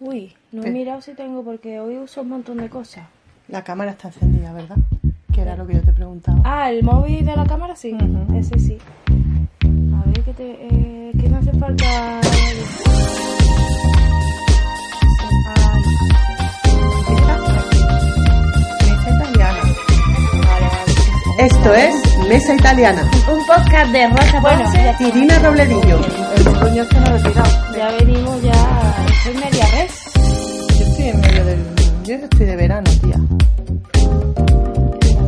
Uy, no he ¿Qué? mirado si tengo porque hoy uso un montón de cosas. La cámara está encendida, ¿verdad? Que era lo que yo te preguntaba. Ah, el móvil de la cámara sí, ese sí. A ver, que te, eh, que no hace falta. Esto es Mesa Italiana. Un podcast de Rosa Bueno, Ponce. está. Irina Robledillo. Coño es que no lo he tirado. Ya venimos, ya. Estoy media res. Yo estoy en medio del... Yo estoy de verano, tía.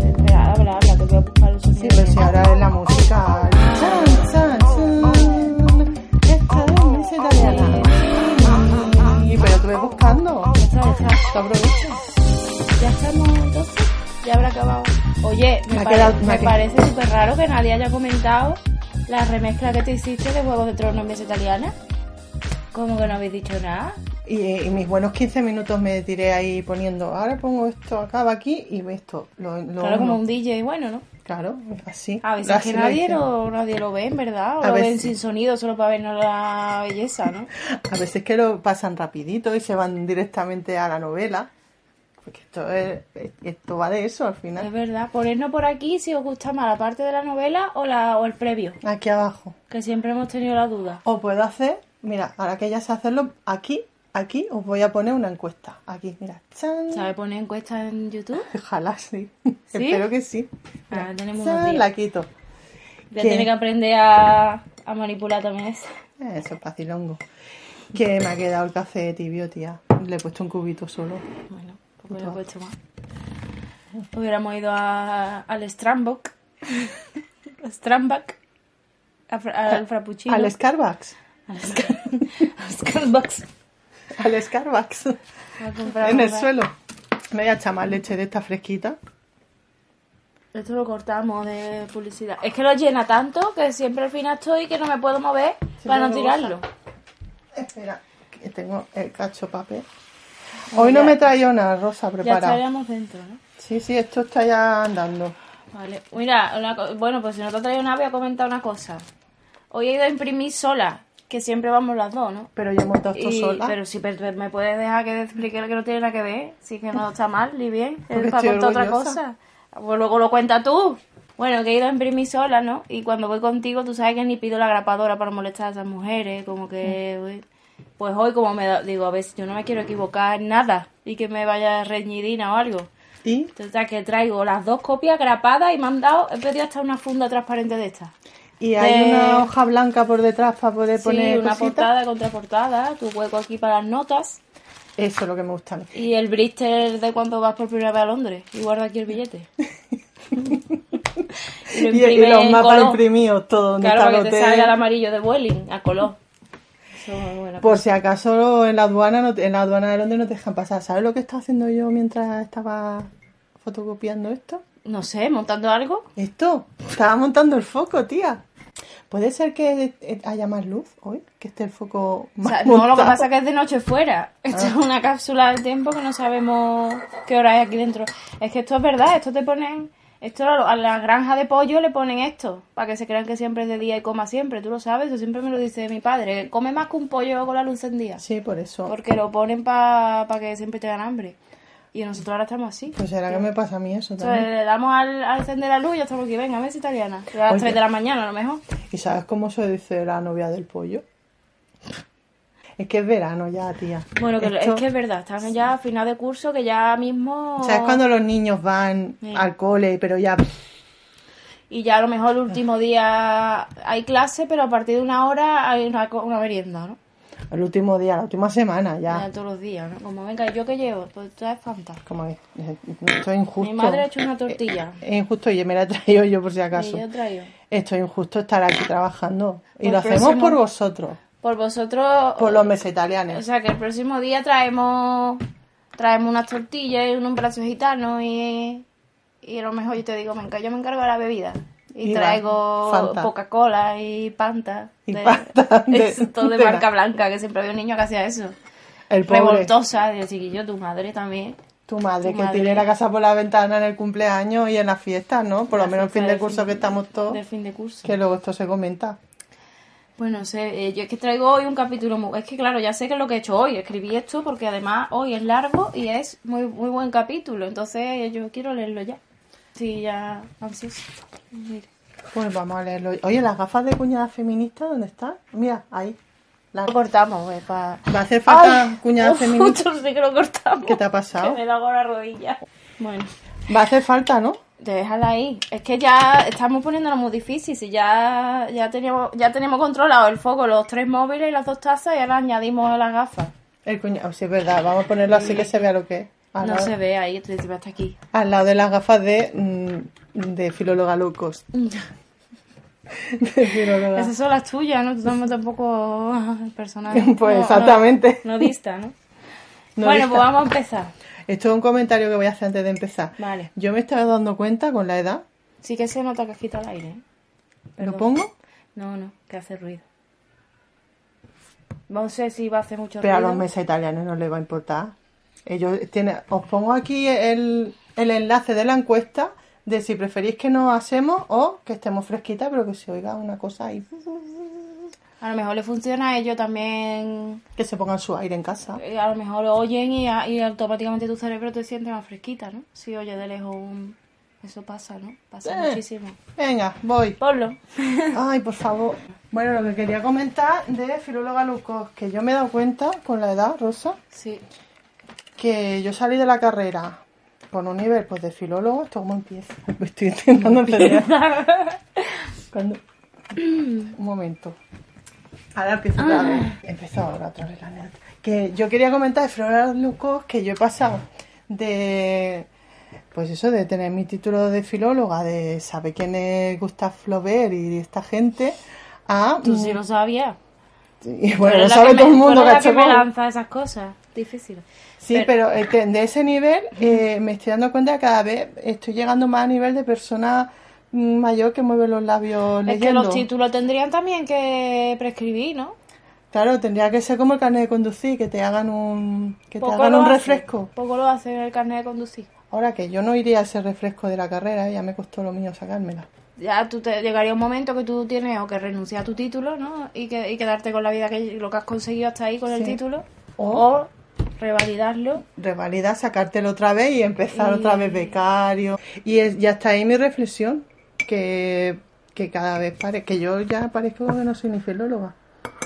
Espera, habla, habla, te voy a buscar los Sí, pero si ahora es la música... Chan, chan, chan. Esto es Mesa Italiana. Y pero te voy buscando. Ya está, ya está. Ya estamos entonces. Ya habrá acabado. Oye, me, Me ha pare- quedado- me me ha parece súper raro que nadie haya comentado la remezcla que te hiciste de Juegos de Tronos en mesa italiana. ¿Cómo que no habéis dicho nada? Y, y mis buenos 15 minutos me tiré ahí poniendo, ahora pongo esto, acaba aquí y esto. Lo, lo Claro, como un DJ, bueno, ¿no? Claro, así. A veces Así que nadie lo, nadie lo ve, en verdad. O A lo ven veces- sin sonido solo para vernos la belleza, ¿no? A veces que lo pasan rapidito y se van directamente a la novela. Porque esto, es, esto va de eso al Es final. verdad. Ponednos por aquí si os gusta más la parte de la novela o, la, o el previo. Aquí abajo. Que siempre hemos tenido la duda. O puedo hacer, mira, ahora que ya sé hacerlo, aquí, aquí os voy a poner una encuesta. Aquí, mira. ¡Chan! ¿Sabe poner encuestas en YouTube? Ojalá sí. ¿Sí? Espero que sí. Ah, tenemos. La quito. Ya tiene que aprender a, a manipular también eso. Eso es facilongo. Que me ha quedado el café tibio, tía. Le he puesto un cubito solo. Bueno, pues lo he puesto más. Hubiéramos ido a, al Strambok. Fra- Al frappuccino. Al Starbucks. Al Scar- al Starbucks. Al Starbucks. En el suelo. Me voy a echar más leche de esta fresquita. Esto lo cortamos de publicidad. Es que lo llena tanto que siempre al final estoy que no me puedo mover para no tirarlo. Espera, que tengo el cacho papel. Hoy no me traído una rosa Ya preparada. estaríamos dentro, ¿no? Sí, sí, esto está ya andando. Vale. Mira, una co- bueno, pues si no te ha traído nada, voy a comentar una cosa. Hoy he ido a imprimir sola, que siempre vamos las dos, ¿no? Pero yo he montado esto Y- sola. Pero si pero me puedes dejar que explique que no tiene nada que ver, sí que no está mal ni bien, es para contar otra cosa. Pues luego lo cuenta tú. Bueno, que he ido a imprimir sola, ¿no? Y cuando voy contigo, tú sabes que ni pido la grapadora para molestar a esas mujeres, como que... Mm. Pues hoy como me da- digo, a ver, si yo no me quiero equivocar en nada y que me vaya reñidina o algo. Y, Entonces, que traigo las dos copias grapadas y me han dado, he pedido hasta una funda transparente de esta. y hay De- una hoja blanca por detrás para poder Sí, poner una portada, contraportada, tu hueco aquí para las notas. Eso es lo que me gusta. Y el blister de cuando vas por primera vez a Londres. Y guarda aquí el billete. y lo Y, y imprime los mapas color. imprimidos, todo donde Claro, para que te salga el amarillo de Vueling, a color. Eso es muy buena Por si acaso en la aduana no te- en la aduana de Londres no te dejan pasar. ¿Sabes lo que estaba haciendo yo mientras estaba fotocopiando esto? No sé, montando algo. Esto, estaba montando el foco, tía. ¿Puede ser que haya más luz hoy? Que esté el foco O más sea, no, lo que pasa es que es de noche fuera. Esto es una cápsula del tiempo que no sabemos qué hora hay aquí dentro. Es que esto es verdad, esto te ponen... Esto a a la granja de pollo le ponen esto, para que se crean que siempre es de día y coma siempre, tú lo sabes, eso siempre me lo dice mi padre, come más que un pollo con la luz encendida, Sí, por eso. porque lo ponen para que siempre tengan hambre. Y nosotros ahora estamos así. Pues será que me pasa a mí eso Entonces, también. le damos al, al encender la luz y ya estamos aquí, venga, ves italiana. A las Oye. 3 de la mañana a lo mejor. ¿Y sabes cómo se dice la novia del pollo? Es que es verano ya, tía. Bueno, que Esto- es que es verdad, estamos ya a final de curso, que ya mismo... ¿Sabes cuando los niños van Sí. al cole, pero ya... Y ya a lo mejor el último día hay clase, pero a partir de una hora hay una, merienda, ¿no? El último día, la última semana, Ya ya. todos los días, ¿no? Como, venga, ¿y yo qué llevo? Pues traes Fanta. Como es, esto es injusto. Mi madre ha hecho una tortilla. Es injusto y me la he traído yo por si Y acaso. yo traigo. Esto es injusto estar aquí trabajando. Y Pues lo hacemos por vosotros, Por vosotros... por los meses O sea, que el próximo día traemos traemos unas tortillas y un brazo gitano y, y a lo mejor yo te digo, venga, yo me encargo de la bebida. Y, Y traigo. Coca-Cola y Panta. Y de- es todo de marca blanca, que siempre había un niño que hacía eso. El pobre, Revoltosa, de chiquillo, tu madre también. tu madre, tu que madre. tiene la casa por la ventana en el cumpleaños y en las fiestas, ¿no? Por lo menos el fin de curso que estamos todos, Del fin de curso. que luego esto se comenta. Pues no sé, eh, yo es que traigo hoy un capítulo muy... Es que claro, ya sé que es lo que he hecho hoy. Escribí esto porque además hoy es largo y es muy muy buen capítulo. Entonces yo quiero leerlo ya. Sí, ya ansioso. Pues vamos a leerlo. Oye, las gafas de cuñada feminista, ¿dónde están? Mira, ahí. Las- Lo cortamos, eh, pa... Va a hacer falta Ay, cuñada uf, feminista. sí que lo cortamos. ¿Qué te ha pasado? Que me da la rodilla. Bueno, Va a hacer falta, ¿no? Déjala ahí. Es que ya estamos poniéndolo muy difícil. Si ya, ya, teníamos, ya tenemos controlado el foco, los tres móviles y las dos tazas y ahora añadimos las gafas. El cuñado, sí, es verdad. Vamos a ponerlo así que se vea lo que es. Al, No lado, se ve ahí, hasta aquí. al lado de las gafas de, mm, de filóloga locos. de filóloga. Esas son las tuyas, ¿no? Tú tampoco, personaje. Pues no- exactamente. No, no dista, ¿no? No bueno, dista. pues vamos a empezar. Esto es un comentario que voy a hacer antes de empezar. Vale. Yo me estaba dando cuenta con la edad. Sí que se nota que has quitado el aire. ¿eh? ¿Lo pongo? No, no, que hace ruido. No sé si va a hacer mucho Pero a ruido. los mesas italianos no les va a importar. Ellos tienen, os pongo aquí el, el enlace de la encuesta de si preferís que nos hacemos o que estemos fresquitas, pero que se oiga una cosa ahí. A lo mejor le funciona a ellos también. Que se pongan su aire en casa. eh, A lo mejor lo oyen y, automáticamente tu cerebro te siente más fresquita, ¿no? Si oye de lejos un... Eso pasa, ¿no? Pasa Eh. muchísimo. Venga, voy. Ponlo. Ay, por favor. Bueno, lo que quería comentar de Filóloga Lucos, que yo me he dado cuenta con la edad, Rosa, Sí. que yo salí de la carrera con un nivel pues de filólogo, esto cómo empieza. Me estoy intentando entender. Cuando... Un momento. Ahora empiezo otra vez. Empezó ahora otra vez la anécdota. Que yo quería comentar de Filóloga Lucos que yo he pasado de pues eso, de tener mi título de filóloga, de saber quién es Gustave Flaubert y esta gente, a... Tú sí lo sabías. y bueno, lo sabe que todo el mundo, que me lanza esas cosas. Difícil. Sí, pero eh, que de ese nivel eh, me estoy dando cuenta que cada vez estoy llegando más a nivel de persona mm, mayor que mueve los labios Es leyendo. que los títulos tendrían también que prescribir, ¿no? Claro, tendría que ser como el carnet de conducir, que te hagan un, que te hagan un hace, refresco. Poco lo hace el carnet de conducir. Ahora que yo no iría a ese refresco de la carrera, ya me costó lo mío sacármela. Ya tú te llegaría un momento que tú tienes o que renunciar a tu título, ¿no? Y, que, y quedarte con la vida que lo que has conseguido hasta ahí con el título. O- O, revalidarlo. Revalidar, sacártelo otra vez y empezar Y- otra vez becario. Y es, ya está ahí mi reflexión, que, que cada vez parece, que yo ya parezco que no soy ni filóloga.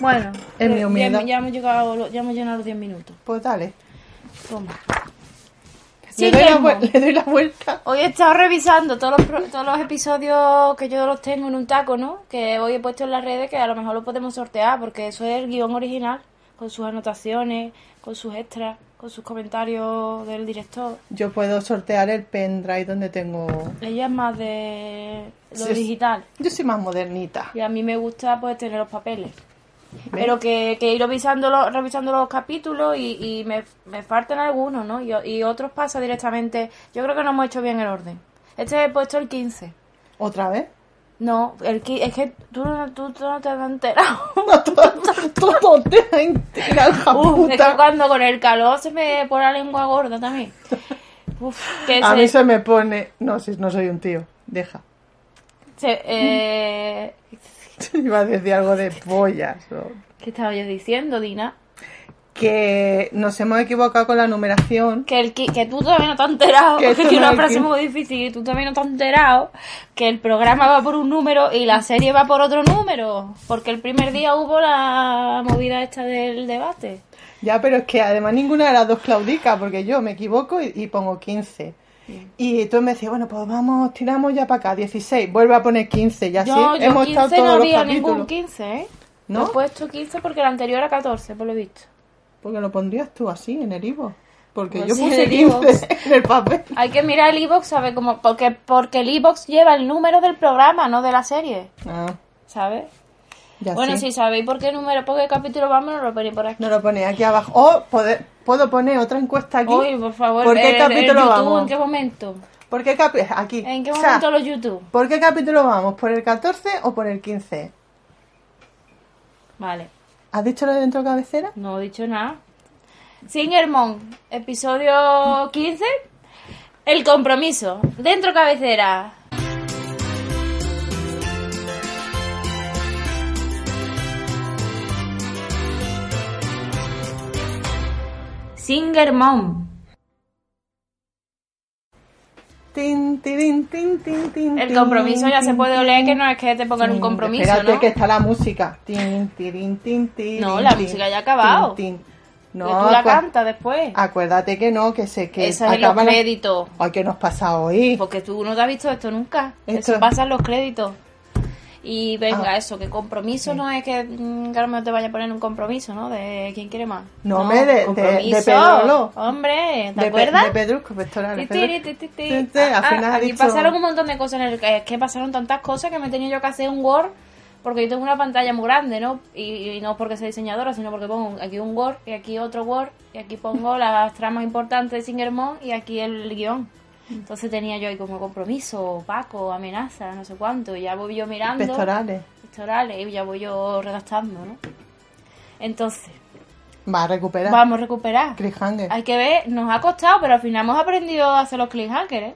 Bueno, Es mi eh, humildad. ya, ya hemos llegado, ya hemos llenado los 10 minutos. Pues dale. Toma. Le doy, la, Seguimos. vuel- le doy la vuelta. Hoy he estado revisando todos los, todos los episodios que yo los tengo en un taco, ¿no? Que hoy he puesto en las redes que a lo mejor lo podemos sortear porque eso es el guion original, con sus anotaciones, con sus extras, con sus comentarios del director. Yo puedo sortear el pendrive donde tengo. Ella es más de lo Sí, digital Yo soy más modernita. y a mí me gusta pues tener los papeles. Pero que, que ir revisando los, revisando los capítulos y, y me, me faltan algunos, ¿no? Y, y otros pasa directamente. Yo creo que no hemos hecho bien el orden. Este he puesto el 15. ¿Otra vez? No, el qui- es que tú, no- tú, tú no te has enterado. No, todo, todo te ha enterado, es que cuando con el calor se me pone la lengua gorda también. Uf, que A se, mí se me pone. No, si no soy un tío. Deja. se- eh, Iba a decir algo de pollas. o- ¿Qué estaba yo diciendo, Dina? Que nos hemos equivocado con la numeración. Que, el, que tú todavía no te has enterado, Que que no una frase muy difícil, y tú todavía no te has enterado que el programa va por un número y la serie va por otro número, porque el primer día hubo la movida esta del debate. Ya, pero es que además ninguna de las dos claudica, porque yo me equivoco y, y pongo 15. Y tú me decías, bueno, pues vamos, tiramos ya para acá, 16, vuelve a poner 15, y así Yo, hemos 15 estado no todos los había capítulos. ningún 15, ¿eh? ¿No? He puesto 15 porque el anterior era 14, por lo visto. Porque lo pondrías tú así, en el Ivo. Porque Pues yo sí, puse en el 15 iVoox. en el papel. Hay que mirar el iBox, ¿sabes? Como, porque, porque el iBox lleva el número del programa, no de la serie, Ah, ¿sabes? ya bueno, sí. si sabéis por qué número, por qué capítulo vamos, nos lo ponéis por aquí. No lo pone aquí abajo. O puedo poner otra encuesta aquí. Uy, por favor, ¿Por qué el- el capítulo YouTube, vamos? ¿en qué momento? ¿Por qué capi- aquí. ¿En qué O sea, momento los YouTube? ¿Por qué capítulo vamos? ¿Por el 14 o por el 15? Vale, ¿Has dicho lo de dentro cabecera? No he dicho nada. Singermon, episodio 15. El compromiso. Dentro cabecera. Singermon. Tin, tirin, tin, tin, tin, El compromiso ya se puede oler que no es que te pongan un compromiso, Espérate ¿no? que está la música. No, la música ya ha acabado. No, que tú la cantas después. acuérdate que no, que sé que es los la- créditos. Ay, ¿qué nos pasa hoy? Porque tú no te has visto esto nunca. Esto- Eso pasa en los créditos. Y venga, Ah. eso, que compromiso no es que mm, Carmen te vaya a poner un compromiso, ¿no? De quién quiere más. No, hombre, de- de- de. Hombre, ¿te de, pe- acuerdas? de Pedrusco, sí, Ah, ah, aquí pasaron un montón de cosas en el es que pasaron tantas cosas que me he tenido yo que hacer un Word porque yo tengo una pantalla muy grande, ¿no? Y, y no porque sea diseñadora, sino porque pongo aquí un Word y aquí otro Word y aquí pongo las tramas importantes de Singermon y aquí el guion. Entonces tenía yo ahí como compromiso, Paco, amenaza, no sé cuánto, y ya voy yo mirando Pectorales. pectorales y ya voy yo redactando, ¿no? Entonces, Va a recuperar. vamos a recuperar. Cliffhanger. Hay que ver, nos ha costado, pero al final hemos aprendido a hacer los cliffhangers, ¿eh?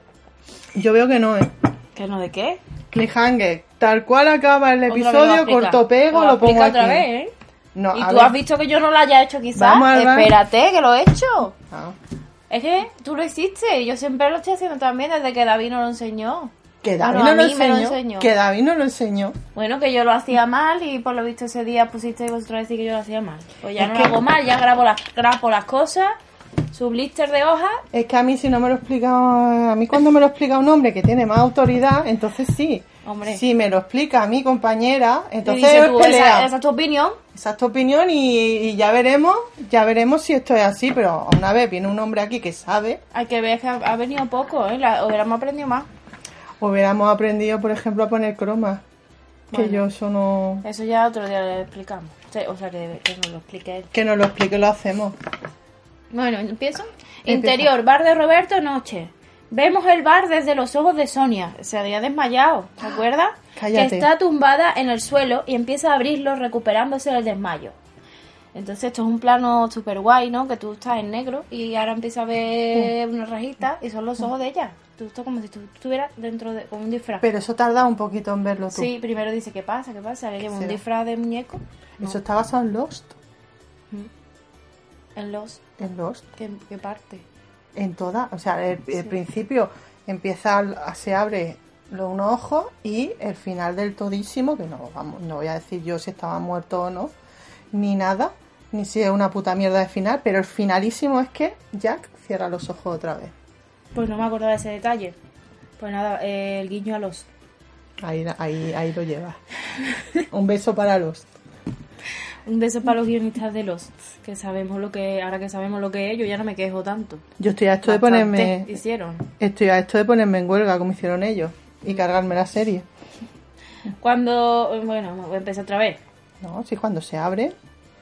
Yo veo que no, ¿eh? ¿Que no de qué? Cliffhanger. Tal cual acaba el episodio, corto pego, Lo lo pongo aquí. otra vez, ¿eh? No, y tú ver. has visto que yo no lo haya hecho quizás. Vamos. Espérate, que lo he hecho. Ah, Es que tú lo hiciste yo siempre lo estoy haciendo también desde que David nos lo enseñó. Que David Bueno, no lo enseñó. Que David no lo enseñó. Bueno, que yo lo hacía mal y por lo visto ese día pusisteis vosotros a decir que yo lo hacía mal. Pues ya Es no que- lo hago mal, ya grabo las, grabo las cosas, su blister de hojas. Es que a mí si no me lo explica, a mí cuando me lo explica un hombre que tiene más autoridad, entonces sí. Hombre. Si me lo explica a mi compañera, entonces tú, pelea. esa, esa es tu opinión. Esa es tu opinión y, y ya veremos, ya veremos si esto es así, pero una vez viene un hombre aquí que sabe, Hay que ver que ha, venido poco, ¿eh? La, hubiéramos aprendido más. hubiéramos aprendido, por ejemplo, a poner cromas. Que Bueno. yo eso no... Eso ya otro día le explicamos. O sea, que, que nos lo explique él. Que nos lo explique, lo hacemos. Bueno, empiezo. Empieza. Interior, bar de Roberto, noche. Vemos el bar desde los ojos de Sonia. Se había desmayado, ¿te acuerdas? Cállate. Que está tumbada en el suelo y empieza a abrirlo recuperándose del desmayo. Entonces esto es un plano súper guay, ¿no? Que tú estás en negro y ahora empieza a ver una rajita y son los ojos de ella. Estás como si tú estuvieras dentro de con un disfraz. Pero eso tarda un poquito en verlo tú. Sí, primero dice, ¿qué pasa? ¿Qué pasa? Que lleva un disfraz de muñeco Eso está basado en Lost. en los... En Lost. ¿Qué, qué parte? En toda, o sea, el, el principio empieza, a- se abre los unos ojos y el final del todísimo, que no, vamos, no voy a decir yo si estaba muerto o no, ni nada, ni si es una puta mierda de final, pero el finalísimo es que Jack cierra los ojos otra vez. Pues no me acordaba de ese detalle. Pues nada, eh, el guiño a los... Ahí, ahí, ahí lo llevas. Un beso para los. Un beso para los guionistas de los que sabemos lo que ahora que sabemos lo que es, yo ya no me quejo tanto. Yo estoy a esto de ponerme, hicieron. estoy a esto de ponerme en huelga como hicieron ellos y cargarme la serie. Cuando, bueno, voy a empezar otra vez. No, si cuando se abre,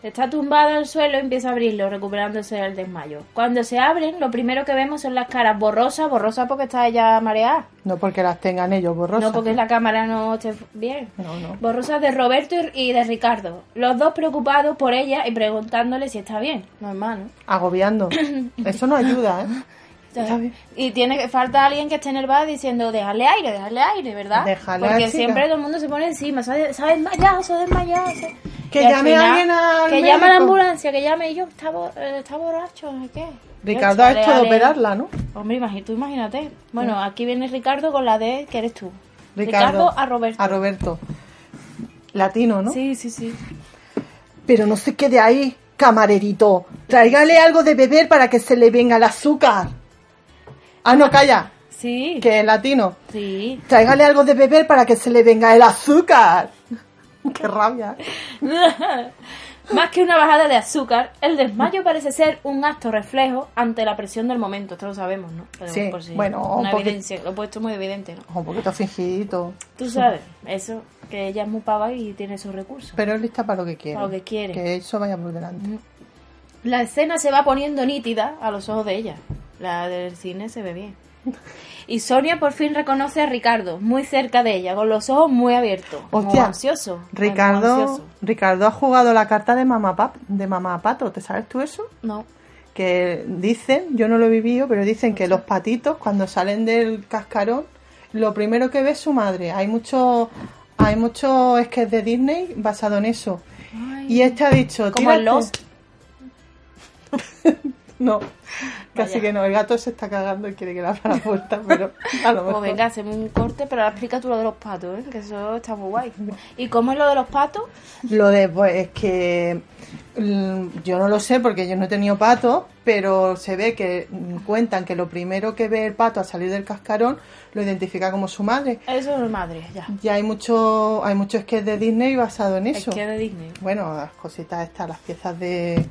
Está tumbado al suelo y empieza a abrirlo, recuperándose del desmayo. Cuando se abren, lo primero que vemos son las caras borrosas, borrosas porque está ella mareada. no porque las tengan ellos borrosas. No porque la cámara no esté bien. No, no. Borrosas de Roberto y de Ricardo. Los dos preocupados por ella y preguntándole si está bien. Normal, ¿no? Agobiando. Eso no ayuda, ¿eh? Está bien. Y tiene que falta alguien que esté en el bar diciendo, déjale aire, déjale aire, ¿verdad? Déjale Porque siempre todo el mundo se pone encima, se ha, se ha desmayado, se ha desmayado. se- Que llame a alguien al Que llame a la ambulancia, que llame y yo, está, bo- eh, está borracho, no sé qué. Ricardo ha esto de operarla, ¿no? Hombre, imagi- tú imagínate. Bueno, aquí viene Ricardo con la D que eres tú. Ricardo, a Roberto. A Roberto. Latino, ¿no? Sí, sí, sí. Pero no se quede ahí, camarerito. Tráigale algo de beber para que se le venga el azúcar. Ah, no, calla. Sí. Que es latino. Sí. Tráigale algo de beber para que se le venga el azúcar. Qué rabia. Más que una bajada de azúcar, el desmayo parece ser un acto reflejo ante la presión del momento. Esto lo sabemos, ¿no? Pero Sí, por si- bueno, un una poquito. evidencia. Lo he puesto muy evidente, ¿no? Un poquito fingidito. Tú sabes, eso, que ella es muy pava y tiene sus recursos. Pero es lista para lo que quiere. Para lo que quiere. Que eso vaya por delante. La escena se va poniendo nítida a los ojos de ella. La del cine se ve bien. Y Sonia por fin reconoce a Ricardo, muy cerca de ella, con los ojos muy abiertos. Como Hostia, ansioso. muy Ricardo, ansioso. Ricardo ha jugado la carta de mamá, pap, de mamá pato. ¿Te sabes tú eso? No. que dicen, yo no lo he vivido, pero dicen que los patitos cuando salen del cascarón, lo primero que ve es su madre. Hay muchos hay muchos sketches de Disney basado en eso. Ay. Y este ha dicho, Como "Tírate". Lost. No, casi Vaya. que no. El gato se está cagando y quiere que le abra la puerta, pero a lo Pues venga, hacemos un corte, pero ahora explica tú lo de los patos, ¿eh? que eso está muy guay. ¿Y cómo es lo de los patos? Lo de, pues, es que mm, yo no lo sé porque yo no he tenido pato, pero se ve que mm, cuentan que lo primero que ve el pato al salir del cascarón lo identifica como su madre. Eso es madre, ya. Ya hay mucho, hay mucho sketch de Disney basado en eso. Es que de Disney. Bueno, las cositas estas, las piezas de,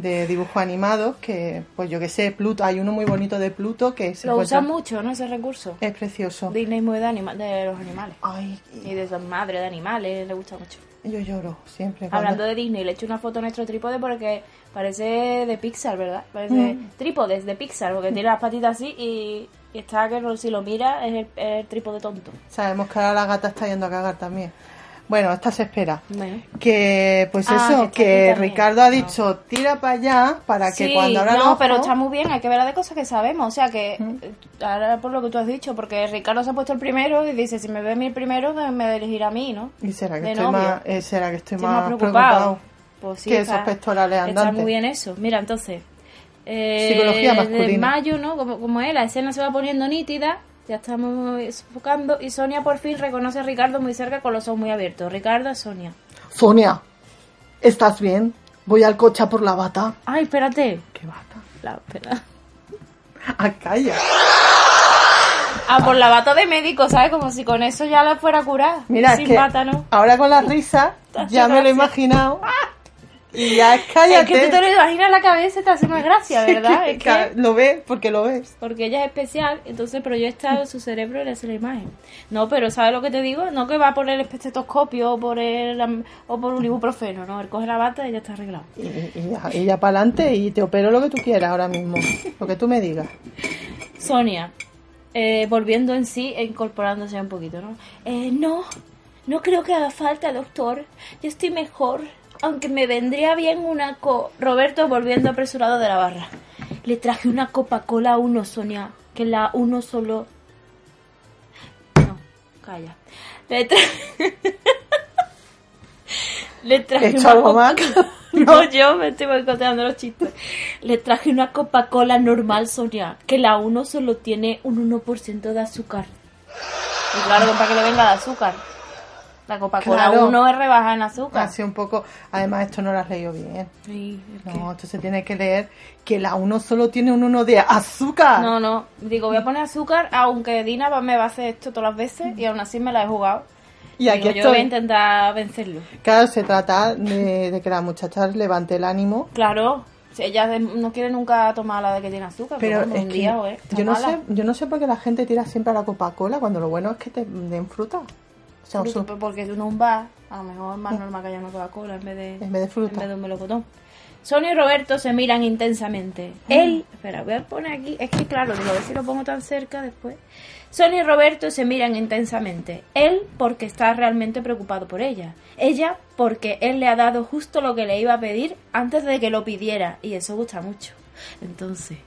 de dibujos animados, que, pues yo que sé, Pluto, hay uno muy bonito de Pluto que se Lo usan mucho, ¿no? Ese recurso. Es precioso. Disney muy de, anima- de los animales. Ay, Y de sus madres de animales, le gusta mucho. yo lloro siempre. cuando- Hablando de Disney, le he hecho una foto a nuestro trípode porque parece de Pixar, ¿verdad? Parece Mm. trípodes de Pixar, porque tiene las patitas así y, y está que si lo mira es el, es el trípode tonto. Sabemos que ahora la gata está yendo a cagar también. Bueno, esta se espera. Bueno. Que, pues Ah, que eso, está que, también. Ricardo ha dicho, tira para allá para que Sí, cuando abra no, ojos- pero está muy bien, hay que ver las de cosas que sabemos. O sea que, Mm. eh, ahora por lo que tú has dicho, porque Ricardo se ha puesto el primero y dice, si me ve a mí el primero, que me elegirá a mí, ¿no? Y será que de estoy novio. más, eh, será que estoy, Estoy más más preocupado. preocupado. Pues sí, que está- esos pectorales Está andantes. muy bien eso. Mira, entonces, eh, Psicología de masculina. mayo, ¿no? Como, como es, la escena se va poniendo nítida, ya estamos enfocando y Sonia por fin reconoce a Ricardo muy cerca con los ojos muy abiertos. Ricardo es Sonia. Sonia, ¿estás bien? Voy al coche a por la bata. Ay, espérate. ¿Qué bata? La, espera. Ah, calla. Ah, por la bata de médico, ¿sabes? Como si con eso ya la fuera a curar. Mira, Sin es que bata, ¿no? ahora con la risa ya me lo he imaginado. Y ya es Es cállate. que tú te lo imaginas en la cabeza y te hace más gracia, Sí, ¿verdad? que- Es que... Lo ves porque lo ves. Porque ella es especial, entonces proyecta su cerebro y le hace la imagen. No, pero ¿sabes lo que te digo? No que va por el estetoscopio o por el o por un ibuprofeno, no, él coge la bata y ya está arreglado. Y, y ya, y ya para adelante y te opero lo que tú quieras ahora mismo. Lo que tú me digas. Sonia, eh, volviendo en sí e incorporándose un poquito, ¿no? Eh, no, no creo que haga falta, doctor. Yo estoy mejor, aunque me vendría bien una co... Roberto volviendo apresurado de la barra. Le traje una Coca-Cola a uno, Sonia, que la uno solo... No, calla. Le traje... Le traje ¿He hecho una algo? Coca- No, yo me estoy boicoteando los chistes. Le traje una Coca-Cola normal, Sonia, que la uno solo tiene un 1% de azúcar. Y claro, para que le venga de azúcar. La Coca-Cola Claro. 1 es rebaja en azúcar. Así un poco. Además, esto no lo has leído bien. Sí, es No, esto se tiene que leer que la 1 solo tiene un 1 de azúcar. No, no. Digo, voy a poner azúcar, aunque Dina me va a hacer esto todas las veces y aún así me la he jugado. y aquí Digo, yo voy a estoy. intentar vencerlo. Claro, se trata de, de que la muchacha levante el ánimo. Claro, si ella no quiere nunca tomar la de que tiene azúcar, Pero pero es un que día, o, eh, está yo no sé, yo no sé por qué la gente tira siempre a la Coca-Cola cuando lo bueno es que te den fruta. Porque tú no un bar, a lo mejor es más normal que haya una Coca-Cola en vez de, En vez de fruta. en vez de un melocotón. Sonia y Roberto se miran intensamente. Él, espera, voy a poner aquí, es que claro, digo, a ver si lo pongo tan cerca después. Sonia y Roberto se miran intensamente. Él porque está realmente preocupado por ella. Ella porque él le ha dado justo lo que le iba a pedir antes de que lo pidiera. Y eso gusta mucho. Entonces,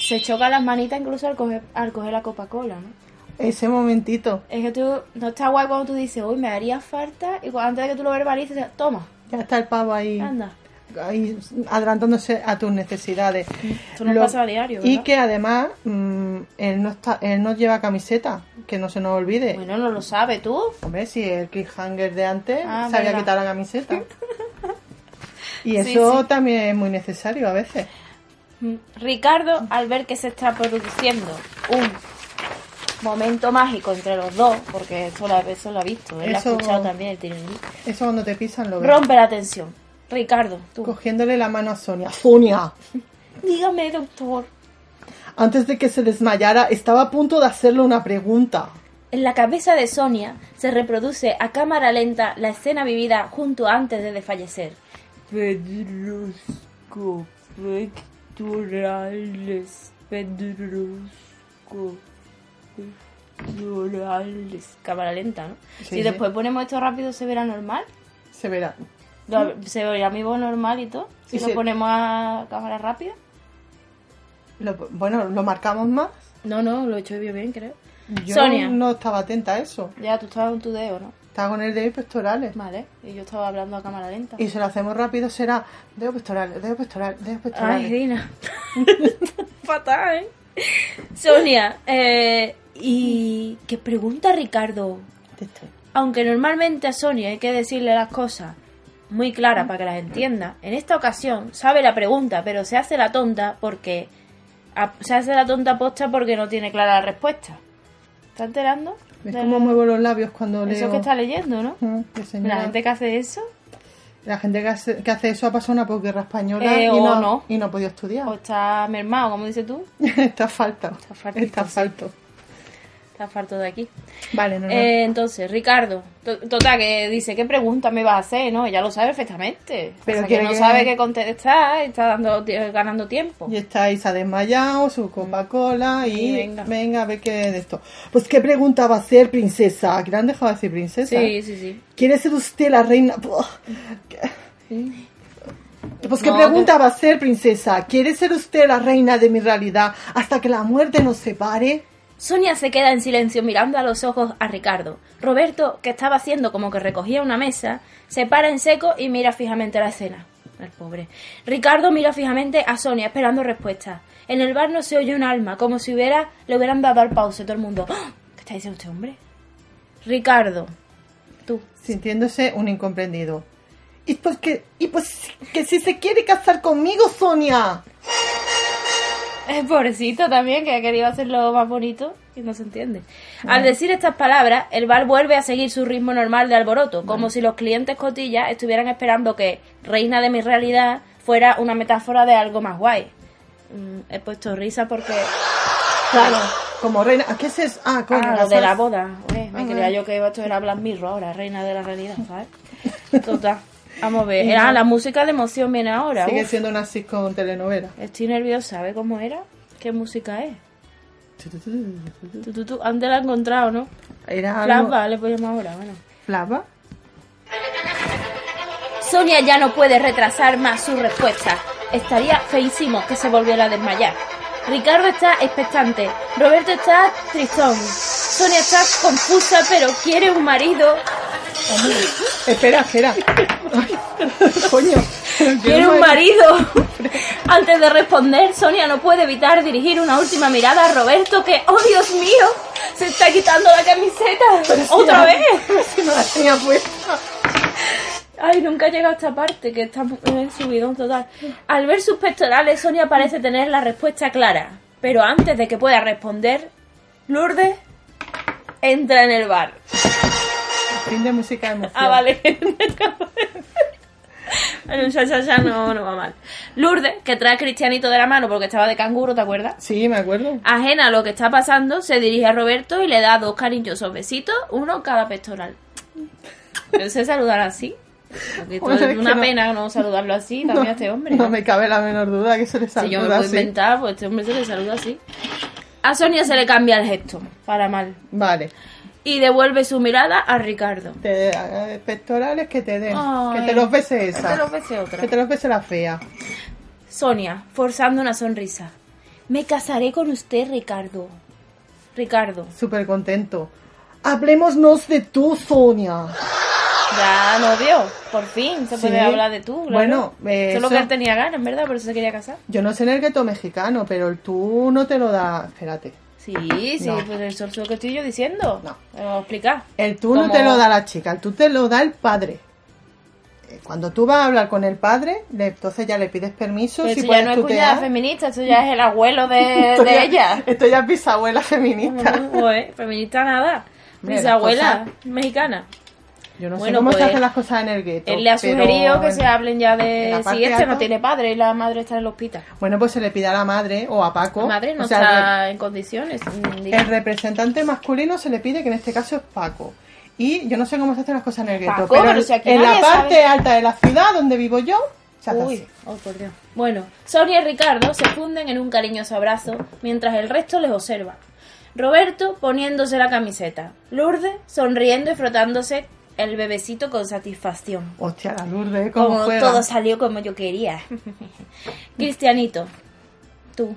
se chocan las manitas incluso al coger, al coger la Coca-Cola, ¿no? Ese momentito. Es que tú, no está guay cuando tú dices, uy, me haría falta, y cuando, antes de que tú lo verbalices, toma, Ya está el pavo ahí, anda. ahí adelantándose a tus necesidades. Esto nos Lo- pasa a diario, Y ¿verdad? que además mm, él no está, él no lleva camiseta, que no se nos olvide. Bueno, no lo sabe tú. Hombre, si el cliffhanger de antes Ah, se había quitado la camiseta. Y eso sí. también es muy necesario a veces. Mm. Ricardo, al ver que se está produciendo un momento mágico entre los dos, porque eso lo, eso lo ha visto, él Eso- ha escuchado también el tirirín, Eso cuando te pisan lo ves. rompe la tensión. Ricardo, tú, Cogiéndole la mano a Sonia. Sonia, dígame, doctor. antes de que se desmayara, estaba a punto de hacerle una pregunta. En la cabeza de Sonia se reproduce a cámara lenta la escena vivida junto antes de desfallecer. Pectorales, pedrusco, pectorales. Cámara lenta, ¿no? Sí, si sí. después ponemos esto rápido, ¿se verá normal? Se verá. ¿Se verá mi voz normal y todo? Si Y lo se- ponemos a cámara rápida. Lo- bueno, lo marcamos más. No, no, lo he hecho bien, creo. Yo Sonia. no estaba atenta a eso. Ya, tú estabas en tu dedo, ¿no? Está con el dedo pectorales. Vale, y yo estaba hablando a cámara lenta. Y si lo hacemos rápido será dedo pectoral, dedo pectoral, dedo pectorales. Ay, Dina. Fatal, ¿eh? Sonia, eh, ¿y qué pregunta Ricardo? Aunque normalmente a Sonia hay que decirle las cosas muy claras para que las entienda, en esta ocasión sabe la pregunta, pero se hace la tonta porque... se hace la tonta posta porque no tiene clara la respuesta. ¿Está enterando? ¿Ves cómo muevo los labios cuando leo? Eso que está leyendo, ¿no? Mm, señora. La gente que hace eso La gente que hace, que hace eso ha pasado una posguerra española Eh, y, no, no. y no ha podido estudiar. o está mermado, como dices tú, está falta. Está Está falto. Está farto de aquí. Vale, no, no. Eh, entonces, Ricardo, to- total, que dice, ¿qué pregunta me vas a hacer? No, ella lo sabe perfectamente. Pero que no que- sabe qué contestar, está dando, ganando tiempo. Y está ha desmayado, su Coca-Cola y, Y venga. venga. a ver qué de esto. Pues, ¿qué pregunta va a hacer, princesa? ¿Que le han dejado decir princesa? Sí, sí, sí. ¿Quiere ser usted la reina? Pues, ¿qué No, pregunta va a ser, princesa? ¿Quiere ser usted la reina de mi realidad hasta que la muerte nos separe? Sonia se queda en silencio mirando a los ojos a Ricardo. Roberto, que estaba haciendo como que recogía una mesa, se para en seco y mira fijamente la escena. El pobre. Ricardo mira fijamente a Sonia esperando respuesta. En el bar no se oye un alma, como si hubiera, le hubieran dado al pause todo el mundo. ¡Ah! ¿Qué está diciendo este hombre? Ricardo, tú. Sintiéndose un incomprendido. Y pues que, y pues que si se quiere casar conmigo, Sonia. Es pobrecito también, que ha querido hacerlo más bonito y no se entiende. Al decir estas palabras, el bar vuelve a seguir su ritmo normal de alboroto, como si los clientes cotillas estuvieran esperando que Reina de mi realidad fuera una metáfora de algo más guay. Mm, he puesto risa porque... Claro, como reina. ¿Qué es eso? Ah, coño. Ah, lo de la boda. Oye, me Ah, creía yo que esto era Black Mirror ahora, Reina de la realidad, ¿sabes? Total. Vamos a ver. Ah, la música de emoción viene ahora. Sigue Uf, siendo una con telenovela. estoy nerviosa, ¿sabes cómo era? ¿Qué música es? Tú, tú, tú, antes la he encontrado, ¿no? Era algo... Flava, le podemos ahora, bueno. ¿Flava? Sonia ya no puede retrasar más su respuesta. Estaría feísimo que se volviera a desmayar. Ricardo está expectante. Roberto está tristón. Sonia está confusa, pero quiere un marido. Espera, espera. Coño. Quiere un marido. Antes de responder, Sonia no puede evitar dirigir una última mirada a Roberto que, oh Dios mío, se está quitando la camiseta. ¿Otra vez? Si no la tenía puesta. Ay, nunca he llegado a esta parte, que está en subidón total. Al ver sus pectorales, Sonia parece tener la respuesta clara. Pero antes de que pueda responder, Lourdes entra en el bar. Fin de música de emoción. Ah, vale. Ya, ya, ya no, no va mal. Lourdes, que trae a Cristianito de la mano porque estaba de canguro, ¿te acuerdas? Sí, me acuerdo. Ajena a lo que está pasando, se dirige a Roberto y le da dos cariñosos besitos, uno en cada pectoral. ¿No se saludan así? Es una no- pena no saludarlo así también a este hombre. No me cabe la menor duda que se le Si yo me saluda puedo así. inventar, pues este hombre se le saluda así. A Sonia se le cambia el gesto, para mal. Vale. Y devuelve su mirada a Ricardo. Te, pectorales que te den. Ay. que te los bese esa. Que te los bese otra. Que te los bese la fea. Sonia, forzando una sonrisa. Me casaré con usted, Ricardo. Ricardo. Súper contento. Hablemosnos de tú, Sonia. Ya novio, por fin se puede Sí. hablar de tú. claro. Bueno, eh, Solo eso- que él tenía ganas, verdad, por eso se quería casar. Yo no sé en el gueto mexicano, pero el tú no te lo da. Espérate. Sí, sí, No. pues eso es lo que estoy yo diciendo. No. Voy a explicar. El tú no te lo da la chica, el tú te lo da el padre. Eh, Cuando tú vas a hablar con el padre, le- entonces ya le pides permiso. Pero si esto ya puedes no es cuñada feminista, esto ya es el abuelo de, Esto de ya- ella. Esto ya es bisabuela feminista. Joder, feminista nada. Hombre, Mis las abuela mexicana. Yo no sé Bueno, cómo se pues, hacen las cosas en el gueto. Él le ha sugerido que en- se hablen ya de si este no tiene padre y la madre está en el hospital. Bueno, pues se le pide a la madre o a Paco. La madre no o sea, el está en condiciones. El representante masculino se le pide que en este caso es Paco. Y yo no sé cómo se hacen las cosas en el gueto, Paco, pero, pero si en la parte sabe. alta de la ciudad donde vivo yo, se hace Uy, oh por Dios. Bueno, Sonia y Ricardo se funden en un cariñoso abrazo mientras el resto les observa. Roberto poniéndose la camiseta. Lourdes sonriendo y frotándose el bebecito con satisfacción. Hostia, la Lourdes, cómo Como juega. todo salió como yo quería. Cristianito, tú.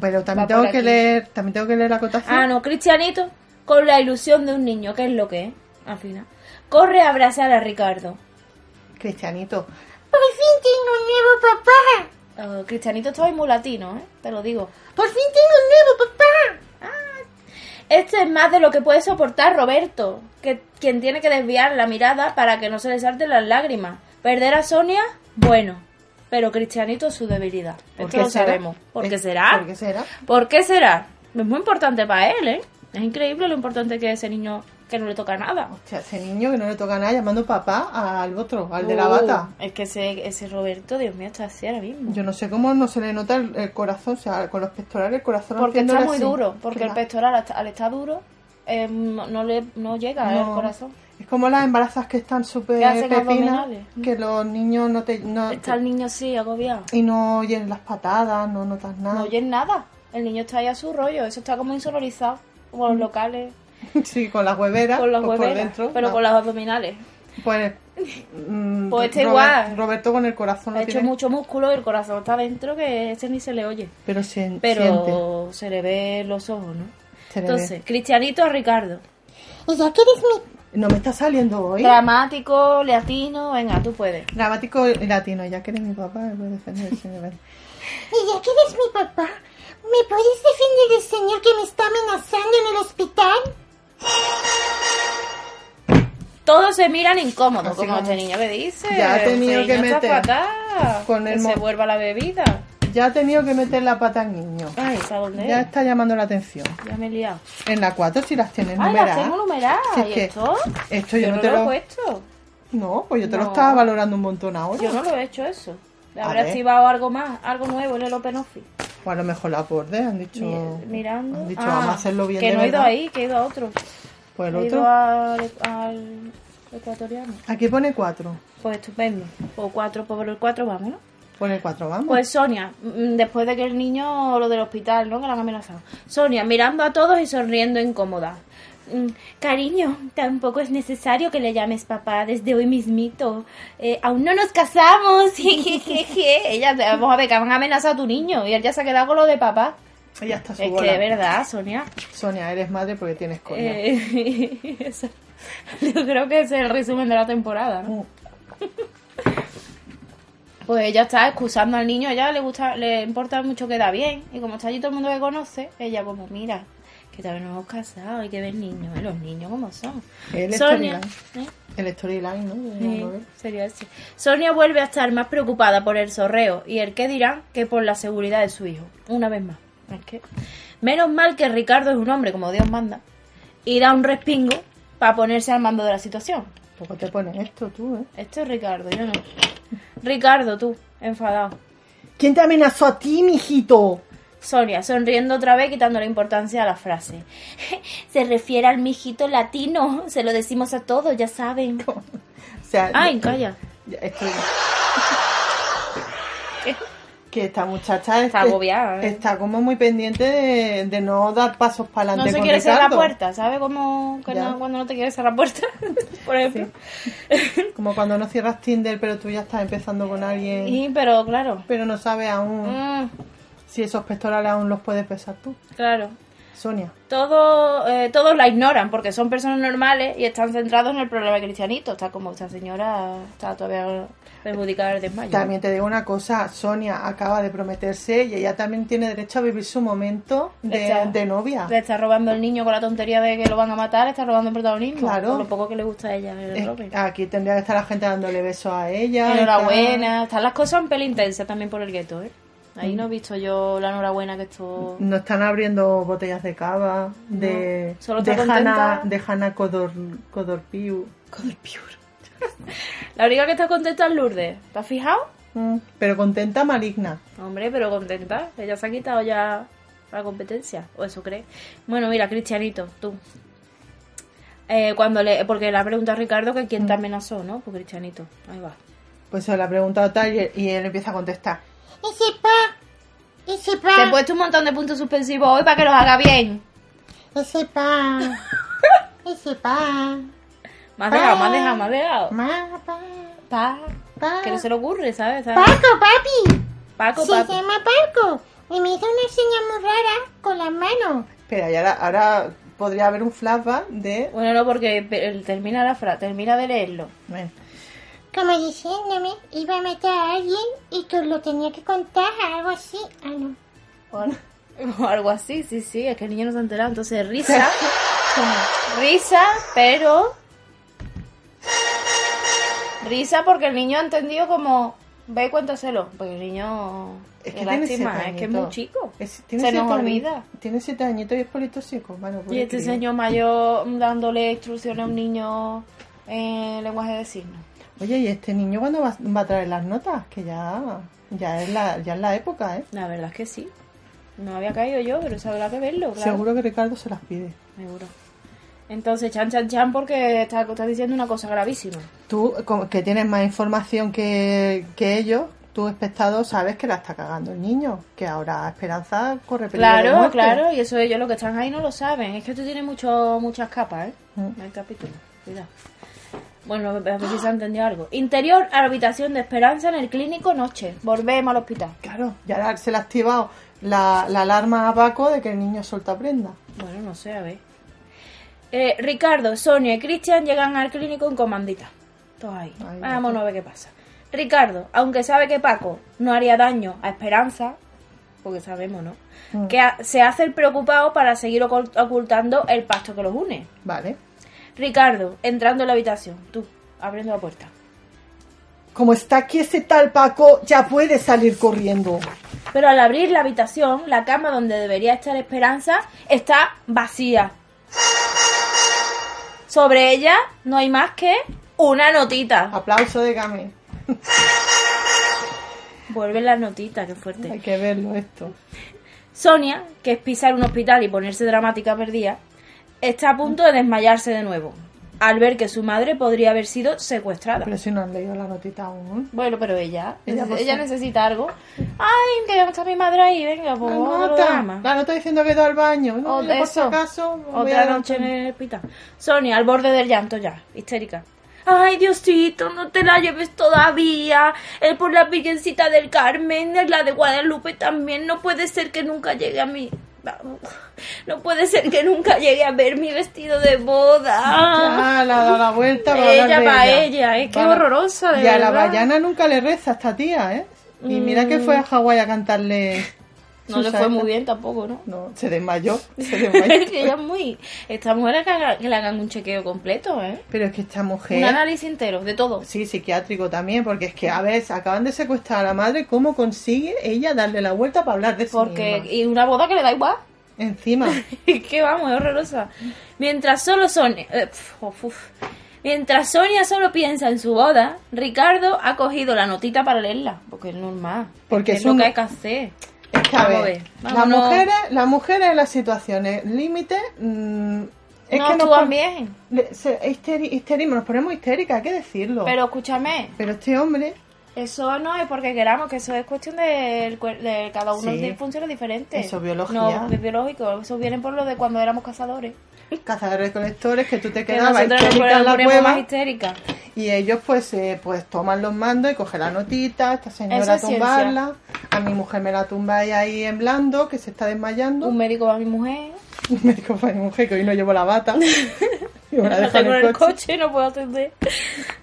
Pero también Va tengo que leer, también tengo que leer la acotación. Ah, no, Cristianito con la ilusión de un niño, ¿qué es lo que es? al final. Corre a abrazar a Ricardo. Cristianito. Por fin tengo un nuevo papá. Oh, Cristianito estaba muy latino, ¿eh? Te lo digo. Por fin tengo un nuevo papá. Este es más de lo que puede soportar Roberto, que quien tiene que desviar la mirada para que no se le salten las lágrimas. Perder a Sonia, bueno, pero Cristianito es su debilidad. ¿Por Esto qué lo será? sabemos. ¿Por qué será? ¿Por qué será? ¿Por qué será? Es muy importante para él, ¿eh? Es increíble lo importante que es ese niño que no le toca nada. O sea, ese niño que no le toca nada llamando papá al otro, al de la Uh, bata. Es que ese, ese Roberto, Dios mío, está así ahora mismo. Yo no sé cómo no se le nota el, el corazón, o sea, con los pectorales el corazón Porque está muy así. duro, porque el pectoral al al estar duro eh, no, no le no llega No. al corazón. Es como las embarazas que están súper pepinas, abdominales. que los niños no te... No, Está el niño así, agobiado. y no oyen las patadas, no notas nada. No oyen nada. El niño está ahí a su rollo, eso está como insonorizado, como los locales, sí, con las hueveras, con los pues por hueveras, dentro. pero ah, con los abdominales. Pues, mm, Pues está Robert- igual. Roberto con el corazón Ha hecho tiene, mucho músculo y el corazón está dentro que ese ni se le oye. pero siente. Pero se le ve los ojos, ¿no? se le Entonces, Cristianito a Ricardo. Y ya que eres mi... ve. No me está saliendo hoy. Dramático, latino, venga, tú puedes. Dramático y latino, ya que eres mi papá, me puedes defender. ves. Y ya que eres mi papá, ¿me puedes defender del señor que me está amenazando en el hospital? Todos se miran incómodos, Así como este niño que dice. Ya ha tenido que meter fatal, con el que se vuelva la bebida. Ya ha tenido que meter la pata al niño. Ay, ¿sabes dónde Ya es? está llamando la atención. Ya me he liado. En la 4 si las tienes Ay, las numeradas. tengo numeradas. Si es ¿Y que esto? Esto yo, Yo no no te lo he lo... puesto. No, pues yo te lo estaba valorando un montón ahora. Yo no lo he hecho eso. Habrá activado algo más, algo nuevo en el Open Office. O a lo mejor la borde, han dicho... Mi- mirando. Han dicho, Ah, vamos a hacerlo bien Que no he ido ahí, que he ido a otro. Pues el he otro... ido al, al ecuatoriano. Aquí pone 4. Pues estupendo. Por cuatro, por el cuatro vamos, ¿no? Pone 4, vamos. Pues Sonia, mm, después de que el niño, lo del hospital, ¿no? Que la han amenazado. Sonia, mirando a todos y sonriendo incómoda. Mm, Cariño, tampoco es necesario que le llames papá desde hoy mismito. Eh, aún no nos casamos. Ella, vamos a ver, que han amenazado a tu niño y él ya se ha quedado con lo de papá. Ella está su Es que de verdad, Sonia. Sonia, eres madre porque tienes coño. Eh, eso- yo creo que ese es el resumen de la temporada, ¿no? Mm. Pues ella está excusando al niño, a ella le gusta, le importa mucho que da bien. Y como está allí todo el mundo que conoce, ella como, mira, que todavía no hemos casado, hay que ver niños, ¿eh? los niños como son. El Sonia, storyline. ¿eh? El storyline, ¿no? Sí, sería así. Sonia vuelve a estar más preocupada por el sorreo y el qué dirán que por la seguridad de su hijo. Una vez más. Es que menos mal que Ricardo es un hombre como Dios manda y da un respingo para ponerse al mando de la situación. Poco te pones esto tú, ¿eh? Esto es Ricardo, yo no. Ricardo, tú, enfadado. ¿Quién te amenazó a ti, mijito? Sonia, sonriendo otra vez, quitando la importancia a la frase. Se refiere al mijito latino. Se lo decimos a todos, ya saben. O sea, Ay, calla. estoy- que esta muchacha Está es- agobiada, ¿eh? está como muy pendiente de, de no dar pasos para No adelante se con quiere cerrar la puerta, ¿sabe cómo que Ya. no- cuando no te quieres cerrar la puerta? Por ejemplo. Como cuando no cierras Tinder, pero tú ya estás empezando con alguien, Sí, pero claro. pero no sabes aún Mm, si esos pectorales aún los puedes pesar tú. claro. Sonia. Todo, eh, todos la ignoran porque son personas normales y están centrados en el problema cristianito. Está como esta señora está todavía perjudicada del desmayo. También te digo una cosa, Sonia acaba de prometerse y ella también tiene derecho a vivir su momento de, Está- de novia. Le está robando el niño con la tontería de que lo van a matar, le está robando el protagonismo. Claro. Por lo poco que le gusta a ella el Es- aquí tendría que estar la gente dándole besos a ella. Enhorabuena. Están las cosas un pelín intensas también por el gueto, ¿eh? Ahí no he visto yo la enhorabuena que esto... No están abriendo botellas de cava, de, No, solo de Hanna, de Hanna Codor, Codorpiu. La única que está contenta es Lourdes. ¿Te has fijado? Mm, Pero contenta, maligna. Hombre, pero contenta. Ella se ha quitado ya la competencia. O eso cree. Bueno, mira, Cristianito, tú. Eh, cuando le, porque le ha preguntado a Ricardo que quién te amenazó, ¿no? Pues Cristianito. Ahí va. Pues se le ha preguntado tal y, y él empieza a contestar. Ese pa, ese Te he pa, puesto un montón de puntos suspensivos hoy para que los haga bien. ese pa, ese pa, Me has dejado, me has dejado, me has dejado. ma, pa, Pa. pa. Que no se le ocurre, ¿sabes? ¿Sabes? Paco, papi. Paco, Se papi. llama Paco. Y me hizo una señal muy rara con las manos. Espera, y ahora, ahora podría haber un flashback de... Bueno, no, porque termina la frase, termina de leerlo. Bueno, Como diciéndome, iba a matar a alguien y que lo tenía que contar, algo así. Ah, no. O al- o algo así, sí, sí, es que el niño no se ha enterado. Entonces, risa, risa, pero... Risa porque el niño ha entendido como... Ve y cuéntaselo. Porque el niño... Es que tiene lástima, siete es que es muy chico. es- tiene Se nos olvida. Tiene siete añitos y es politóxico. Bueno, Y este crío. señor mayor dándole instrucciones a un niño en lenguaje de signos. Oye, ¿y este niño cuándo va, va a traer las notas? Que ya, ya, es la, ya es la época, ¿eh? La verdad es que sí. No había caído yo, pero eso habrá que verlo, claro. Seguro que Ricardo se las pide. Seguro. Entonces, chan, chan, chan, porque está, está diciendo una cosa gravísima. Tú, como que tienes más información que, que ellos, tú, espectador, sabes que la está cagando el niño. Que ahora Esperanza corre peligro de Claro, muerte. claro, y eso ellos los que están ahí no lo saben. Es que esto tiene mucho, muchas capas, ¿eh? Mm. El capítulo, cuidado. Bueno, a ver si se ha entendido algo. Interior, habitación de esperanza en el clínico, noche. Volvemos al hospital. Claro, ya se le ha activado la, la alarma a Paco de que el niño suelta prenda. Bueno, no sé, a ver. Eh, Ricardo, Sonia y Cristian llegan al clínico en comandita. Todos ahí. Ay, Vámonos a ver qué pasa. Ricardo, aunque sabe que Paco no haría daño a Esperanza, porque sabemos, ¿no? Mm. Que se hace el preocupado para seguir ocult- ocultando el pacto que los une. Vale. Ricardo, entrando en la habitación, tú, abriendo la puerta. Como está aquí ese tal Paco, ya puede salir corriendo. Pero al abrir la habitación, la cama donde debería estar Esperanza está vacía. Sobre ella no hay más que una notita. Aplauso de Game. Vuelven las notitas, qué fuerte. Hay que verlo esto. Sonia, que es pisar un hospital y ponerse dramática perdida, está a punto de desmayarse de nuevo, al ver que su madre podría haber sido secuestrada. Pero si no han leído la notita aún. Bueno, pero ella, Ella, pues, necesita algo. Ay, que ya está mi madre ahí, venga, pues La nota, la nota diciendo que da al baño. No, por si eso. acaso, voy Otra noche en el hospital. Sonia, al borde del llanto ya, histérica. Ay, Diosito, no te la lleves todavía. Es por la Virgencita del Carmen, es la de Guadalupe también. No puede ser que nunca llegue a mi... No puede ser que nunca llegue a ver mi vestido de boda. Ah, le ha dado la vuelta para Ella pa' ella, es que Para- horrorosa, de Y a la. Bayana nunca le reza a esta tía, ¿eh? Y mira que fue a Hawái a cantarle... No le fue muy bien tampoco, ¿no? No, se desmayó. Se desmayó. Es que ella es muy... Esta mujer es que, haga- que le hagan un chequeo completo, ¿eh? Pero es que esta mujer... Un análisis entero, de todo. Sí, psiquiátrico también, porque es que, a ver, acaban de secuestrar a la madre, ¿cómo consigue ella darle la vuelta para hablar de sí Porque... Y una boda que le da igual. Encima, Es que vamos, es horrorosa. Mientras solo Sonia... eh, uf, uf. Mientras Sonia solo piensa en su boda, Ricardo ha cogido la notita para leerla. Porque es normal. Porque es es lo un- que hay que hacer. Es que, a Vamos a ver, las mujeres, las mujeres en las situaciones límite, mm, es no que nos histeri- histerismo, nos ponemos histéricas, hay que decirlo. Pero escúchame, Pero este hombre, eso no es porque queramos, que eso es cuestión de, cada uno Sí. tiene funciones diferentes. Eso, biología. No, es biológico. Eso viene por lo de cuando éramos cazadores. cazadores recolectores, que tú te Que quedabas histérica en la cueva histéricas. y ellos pues eh, pues toman los mandos y cogen la notita, esta señora es tumbarla, a mi mujer me la tumbáis ahí en blando, que se está desmayando. Un médico va a mi mujer. Un médico para mi mujer que hoy no llevo la bata. y me la No dejo en tengo el en el coche. coche, no puedo atender.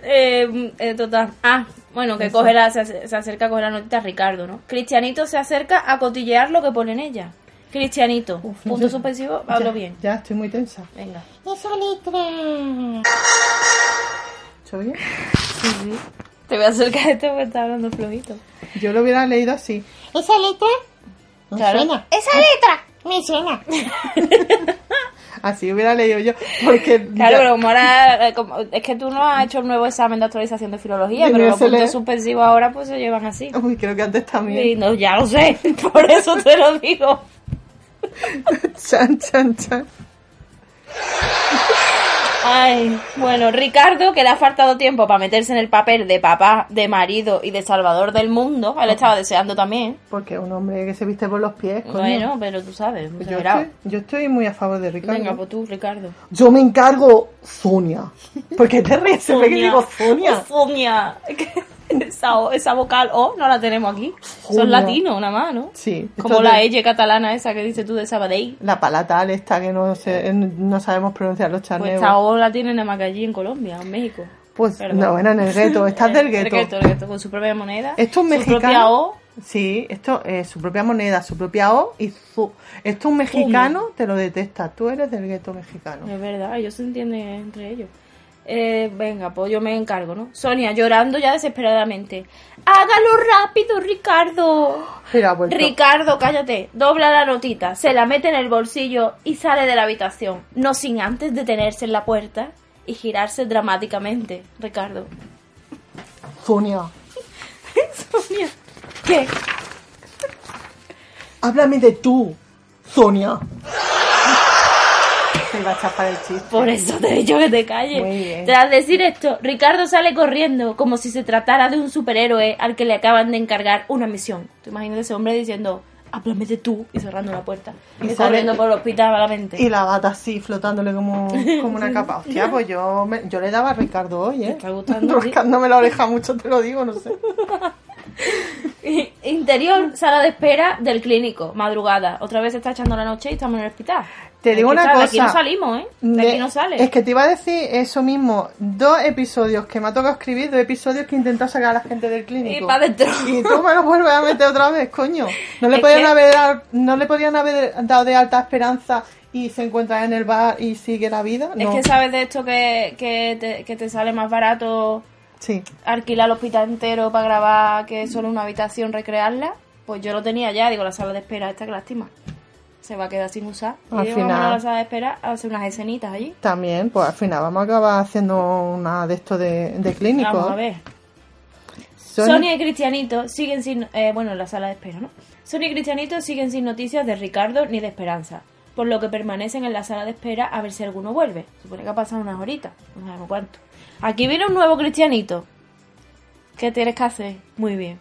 Eh, eh, total. Ah, bueno, que Eso. coge la, se, ace- se acerca a coger la notita Ricardo, ¿no? Cristianito se acerca a cotillear lo que pone en ella. Cristianito. Uf, punto suspensivo, Ya, hablo bien. Ya, estoy muy tensa. Venga. Esa letra. ¿Soy bien? Sí, sí. Te voy a acercar a esto porque está hablando flojito. Yo lo hubiera leído así. Esa letra me Claro. suena. Esa letra me suena. Así hubiera leído yo. Porque Claro, ya- pero como ahora, eh, como- es que tú no has hecho el nuevo examen de actualización de filología, pero los puntos suspensivos ahora pues se llevan así. Uy, creo que antes también. Y no, ya lo sé, por eso te lo digo. Chan, chan, chan. Ay, bueno, Ricardo, que le ha faltado tiempo para meterse en el papel de papá, de marido y de salvador del mundo, él estaba deseando también. Porque un hombre que se viste por los pies, coño. Bueno, pero tú sabes, Pues yo, estoy, yo estoy muy a favor de Ricardo. Venga, pues tú, Ricardo. Yo me encargo, Sonia. ¿Por qué te ríes que Sonia. digo Sonia? Sonia. Esa, esa vocal O no la tenemos aquí. Son latinos, nada más, ¿no? Sí. Como la de- catalana esa que dices tú de Sabadell. La palatal esta que no, sé, no sabemos pronunciar los Pues charneos. esta O la tienen nada más que allí en Colombia, en México. Pues Perdón. no, bueno, en el gueto, estás del El gueto. el gueto, con su propia moneda. Esto es un su propia mexicano. O. Sí, esto es su propia moneda, su propia O y su. Esto un mexicano te lo detesta. Tú eres del gueto mexicano. Es verdad, ellos se entienden entre ellos. Eh, venga, pues yo me encargo, ¿no? Sonia llorando ya desesperadamente. ¡Hágalo rápido, Ricardo! Ricardo, cállate. Dobla la notita, se la mete en el bolsillo y sale de la habitación. No sin antes detenerse en la puerta y girarse dramáticamente. Ricardo. Sonia, Sonia. ¿Qué? háblame de tú, Sonia. Se iba a chapar el chiste. Por eso te he dicho que te calles. Muy bien. Tras decir esto, Ricardo sale corriendo como si se tratara de un superhéroe al que le acaban de encargar una misión. Te imaginas ese hombre diciendo, háblame de tú, y cerrando la puerta. Y Y, corriendo por el hospital malamente. Y la gata así, flotándole como, como una capa. Hostia, pues yo, me- yo le daba a Ricardo hoy, ¿eh? está gustando. Rascándome la oreja mucho, te lo digo, no sé. Interior, sala de espera del clínico, madrugada. Otra vez se está echando la noche y estamos en el hospital. Te digo que una estar- De cosa. aquí no salimos, ¿eh? De aquí no sale. Es que te iba a decir eso mismo. Dos episodios que me ha tocado escribir, dos episodios que he intentado sacar a la gente del clínico. Y pa' dentro. Y tú me lo vuelves a meter otra vez, coño. No le Es podían que- haber dado- no le podían haber dado de alta esperanza y se encuentra en el bar y sigue la vida. Es No. que sabes de esto que, que, te, que te sale más barato Sí. alquilar el hospital entero para grabar que solo una habitación recrearla. Pues yo lo tenía ya, digo, la sala de espera esta, que lástima. Se va a quedar sin usar. Y Al digo, final- vámonos a la sala de espera a hacer unas escenitas allí. También, pues al final vamos a acabar haciendo una de estos de, de clínico. Vamos a ver. Son- Sonia y Cristianito siguen sin... eh, bueno, en la sala de espera, ¿no? Sonia y Cristianito siguen sin noticias de Ricardo ni de Esperanza, por lo que permanecen en la sala de espera a ver si alguno vuelve. Supone que ha pasado unas horitas, no sabemos cuánto. Aquí viene un nuevo Cristianito. ¿Qué tienes que hacer? Muy bien.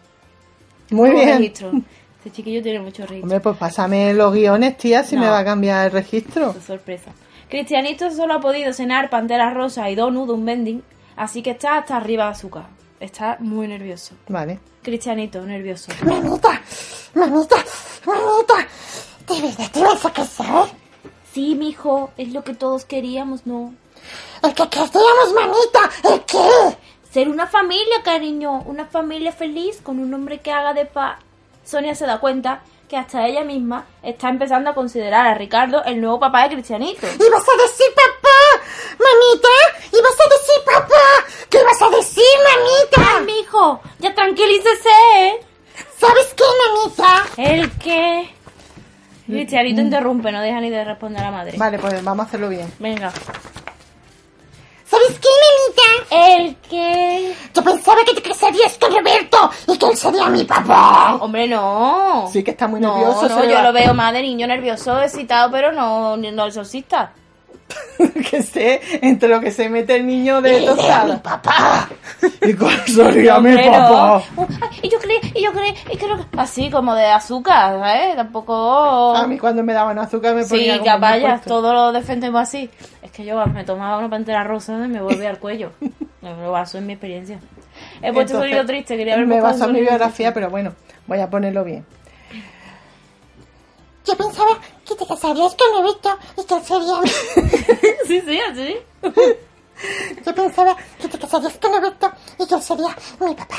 Muy bien. registro. Este chiquillo tiene mucho registro. Hombre, pues pásame los guiones, tía, si No. me va a cambiar el registro. Sorpresa. Cristianito solo ha podido cenar panteras rosas y donut de un vending, así que está hasta arriba de azúcar. Está muy nervioso. Vale. Cristianito, nervioso. Mamita, mamita, mamita. ¿De verdad te vas a casar? Sí, mijo, es lo que todos queríamos, ¿no? ¿El que queríamos, mamita? ¿El qué? Ser una familia, cariño, una familia feliz con un hombre que haga de paz. Sonia se da cuenta que hasta ella misma está empezando a considerar a Ricardo el nuevo papá de Cristianito. ¿Y vas a decir papá? Mamita, ¿y vas a decir papá? ¿Qué vas a decir, mamita? ¡Ay, mijo! ¡Ya tranquilícese! ¿eh? ¿Sabes qué, mamita? ¿El qué? Cristianito interrumpe, no deja ni de responder a la madre. Vale, pues vamos a hacerlo bien. Venga. ¿Sabes qué, mamita? ¿El qué? Yo pensaba que te casarías con Roberto y que él sería mi papá. Hombre, no. Sí, que está muy no, nervioso, No, yo va. lo veo más de niño nervioso, excitado, pero no, no exorcista. que sé, entre lo que se mete el niño de era mi tostada. papá. ¿Y cuál sería mi papá? Uh, ay, y yo creí, y yo creí, y creo que... Así, como de azúcar, ¿sabes? Tampoco... A mí cuando me daban azúcar me ponía Sí, vaya, fuerte. todo lo defendemos así. Es que yo me tomaba una pantera rosa y me volvía al cuello. Lo baso en mi experiencia. He puesto Entonces, sonido triste, quería ver Me baso en mi biografía, pero bueno, voy a ponerlo bien. Yo pensaba que te casarías con Roberto y que sería mi... Sí, sí, así. Yo pensaba que te casarías con Roberto y que sería mi papá.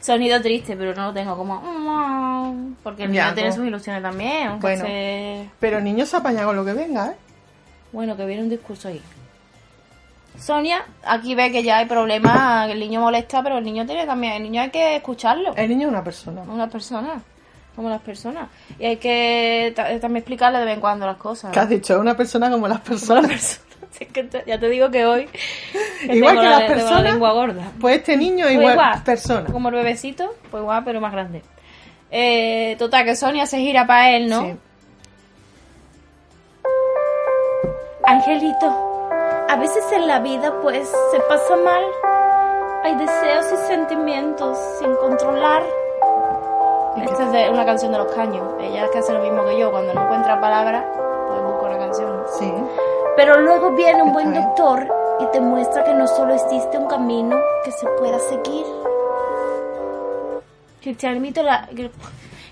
Sonido triste, pero no lo tengo como... Porque el Ya, niño tiene no. sus ilusiones también. aunque Bueno. se- Pero niño se apaña con lo que venga, ¿eh? Bueno, que viene un discurso ahí. Sonia, aquí ve que ya hay problemas, el niño molesta, pero el niño tiene también, el niño hay que escucharlo. El niño es una persona. Una persona, como las personas. Y hay que ta- también explicarle de vez en cuando las cosas. ¿Qué has dicho? Una persona como las Como las personas. personas. Si es que te- ya te digo que hoy que Igual que la, las tengo la personas. lengua gorda. Pues este niño Pues igual, igual, persona. Como el bebecito, pues igual, pero más grande. Eh, total, que Sonia se gira para él, ¿no? Sí. Angelito, a veces en la vida pues se pasa mal. Hay deseos y sentimientos sin controlar. Esta es de una canción de los caños. Ella es que hace lo mismo que yo. Cuando no encuentra palabras, pues busca una canción. Sí. Pero luego viene un buen doctor y te muestra que no solo existe un camino que se pueda seguir. Cristianito la,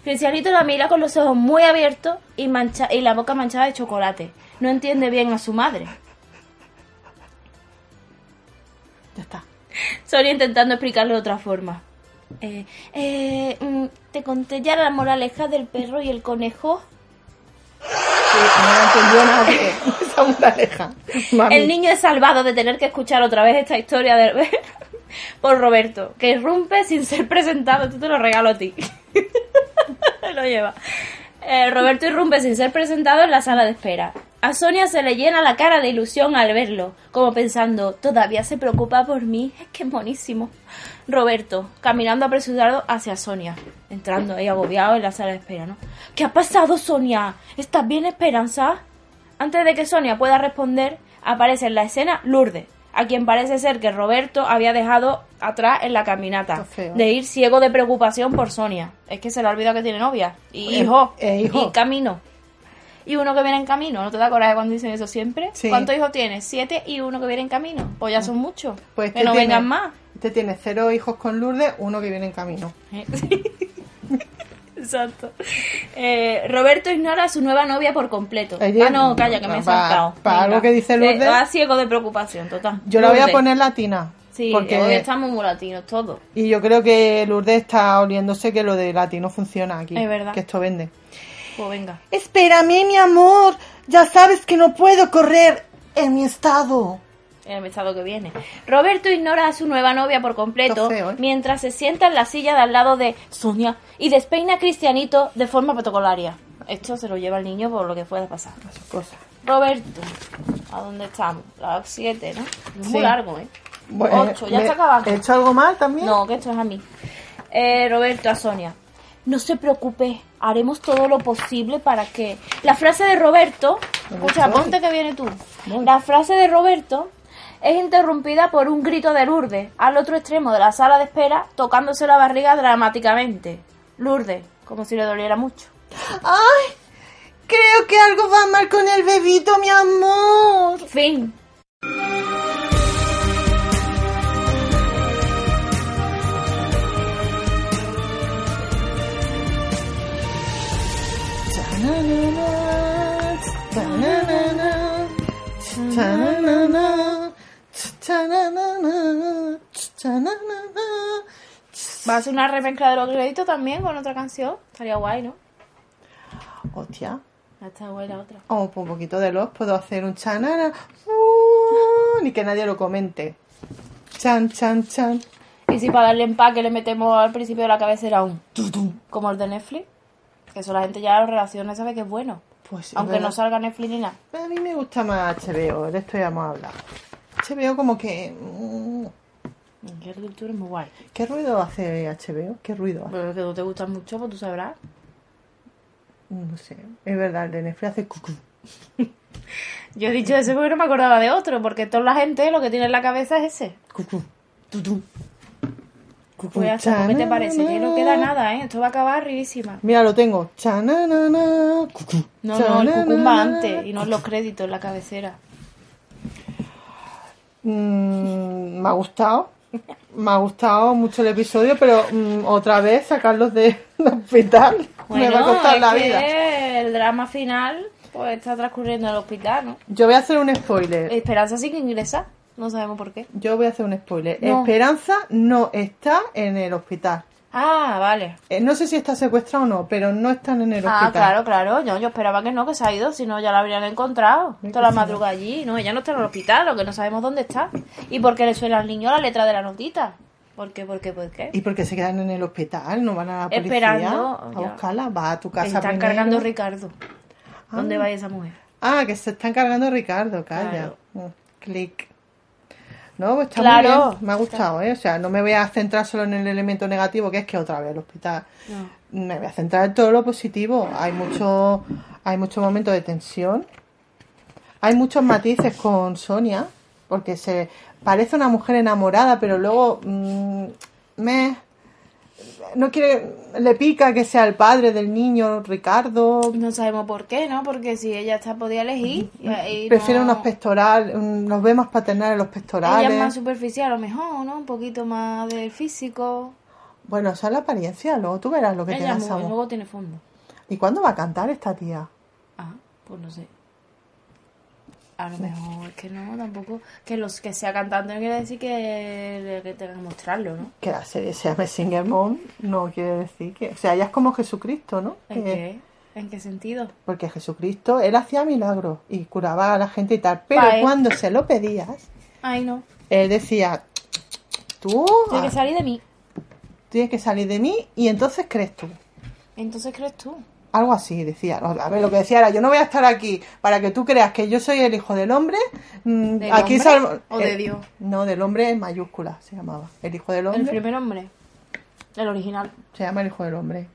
Cristianito la mira con los ojos muy abiertos y, mancha, y la boca manchada de chocolate. No entiende bien a su madre. Sonia intentando explicarlo de otra forma. Eh, eh, mm, ¿Te conté ya la moraleja del perro y el conejo? Sí, no entendió nada de esa moraleja. Mami. El niño es salvado de tener que escuchar otra vez esta historia de... por Roberto, que irrumpe sin ser presentado. Esto te lo regalo a ti. lo lleva. Eh, Roberto irrumpe sin ser presentado en la sala de espera. A Sonia se le llena la cara de ilusión al verlo, como pensando, todavía se preocupa por mí, es que es buenísimo. Roberto, caminando apresurado hacia Sonia, entrando ahí agobiado en la sala de espera, ¿no? ¿Qué ha pasado, Sonia? ¿Estás bien, Esperanza? Antes de que Sonia pueda responder, aparece en la escena Lourdes, a quien parece ser que Roberto había dejado atrás en la caminata, de ir ciego de preocupación por Sonia. Es que se le ha olvidado que tiene novia, y Eh, hijo, eh, hijo. y camino. Y uno que viene en camino, ¿no te da coraje cuando dicen eso siempre? Sí. ¿Cuántos hijos tienes? Siete y uno que viene en camino. Pues ya son muchos. Pues que este no tiene- vengan más. Este tiene cero hijos con Lourdes, uno que viene en camino. ¿eh? Exacto. Eh, Roberto ignora a su nueva novia por completo. Ella- ah, no, calla, que me he saltado. pa Venga. algo que dice Eh, Lourdes. va ciego de preocupación, total. Yo la voy a poner latina. Sí, porque hoy estamos muy latinos todos. Y yo creo que Lourdes está oliéndose que lo de latino funciona aquí. Es verdad. Que esto vende. Pues venga. Espérame, mi amor. Ya sabes que no puedo correr en mi estado. En el estado que viene. Roberto ignora a su nueva novia por completo feo, ¿eh? mientras se sienta en la silla de al lado de Sonia y despeina a Cristianito de forma protocolaria. Esto se lo lleva el niño por lo que pueda pasar. Roberto, ¿a dónde estamos? Las 7, ¿no? Es muy largo, ¿eh? Bueno, 8, ya ¿me- está acabando. ¿He hecho algo mal también? No, que esto es a mí. Eh, Roberto, a Sonia. No se preocupe, haremos todo lo posible para que... La frase de Roberto... ¿Dónde Escucha, ponte que viene tú. Voy. La frase de Roberto es interrumpida por un grito de Lourdes al otro extremo de la sala de espera, tocándose la barriga dramáticamente. Lourdes, como si le doliera mucho. ¡Ay! Creo que algo va mal con el bebito, mi amor. Fin. Va a ser una remezcla de los créditos también con otra canción. Estaría guay, ¿no? Hostia. Está guay la otra. O por un poquito de los puedo hacer un chanana. Uh, ni que nadie lo comente. Chan, chan, chan. Y si para darle empaque le metemos al principio de la cabecera un tutum, como el de Netflix, que eso la gente ya lo relaciona y sabe que es bueno. Pues sí, Aunque no salga Netflix ni nada. A mí me gusta más HBO, de esto ya hemos hablado. HBO como que... mm, Que muy guay. ¿Qué ruido hace HBO? ¿Qué ruido hace? Pero que no te gusta mucho, pues tú sabrás. No sé. Es verdad, el de Netflix hace cucú. Yo he dicho ese porque no me acordaba de otro, porque toda la gente lo que tiene en la cabeza es ese. Cucú. Tutum. Cucú. Pues ¿qué te parece? Que no queda nada, ¿eh? Esto va a acabar arribísima. Mira, lo tengo. Chananana. Cucú. No, no, el cucumba Chananana. antes y no los créditos en la cabecera. Mm, me ha gustado. Me ha gustado mucho el episodio, pero mm, otra vez sacarlos de, hospital me va a costar es la que vida. el drama final pues está transcurriendo en el hospital, ¿no? Yo voy a hacer un spoiler. Esperanza sí que ingresa, no sabemos por qué. Yo voy a hacer un spoiler. No. Esperanza no está en el hospital. Ah, vale. Eh, no sé si está secuestrado o no, pero no están en el Ah, hospital. claro, claro. Yo, yo esperaba que no, que se ha ido, si no ya la habrían encontrado. Toda la madrugada allí. No, ella no está en el hospital, lo que no sabemos dónde está. ¿Y por qué le suena al niño la letra de la notita? ¿Por qué, por qué, por qué? ¿Y por qué se quedan en el hospital? ¿No van a la policía Esperando, a ya. buscarla? Va a tu casa Están primero. cargando Ricardo. ¿Dónde Ah. va esa mujer? Ah, que se están cargando Ricardo, calla. Claro. Mm, Clic. No, pues está Claro. muy bien. Me ha gustado, ¿eh? O sea, no me voy a centrar solo en el elemento negativo, que es que otra vez el hospital. No. Me voy a centrar en todo lo positivo. Hay mucho, hay muchos momentos de tensión. Hay muchos matices con Sonia, porque se parece una mujer enamorada, pero luego mm, me no quiere, le pica que sea el padre del niño, Ricardo. No sabemos por qué, ¿no? Porque si ella está podía elegir. y- y Prefiere no- unos pectorales, un- nos ve más paternal en los Ella pectorales. es más superficial a lo mejor, ¿no? Un poquito más del físico. Bueno, esa es la apariencia, luego tú verás lo que te Ella da mu- sabor. luego tiene fondo. ¿Y cuándo va a cantar esta tía? Ah, pues no sé. A lo mejor es que no, tampoco. Que los que sea cantante no quiere decir que, que tengan que mostrarlo, ¿no? Que la serie se llame Singer Mom no quiere decir que... O sea, ella es como Jesucristo, ¿no? ¿En qué? ¿En qué sentido? Porque Jesucristo, él hacía milagros y curaba a la gente y tal. Pero cuando se lo pedías, Ay, no. él decía, tú Tiene ah, que salir de mí. tienes que salir de mí y entonces crees tú. Entonces crees tú. Algo así decía. A ver, lo que decía era, yo no voy a estar aquí para que tú creas que yo soy el hijo del hombre. mm, ¿Del aquí hombre salvo- o de eh, Dios? No, del hombre en mayúscula se llamaba. El hijo del hombre. El primer hombre. El original. Se llama el hijo del hombre.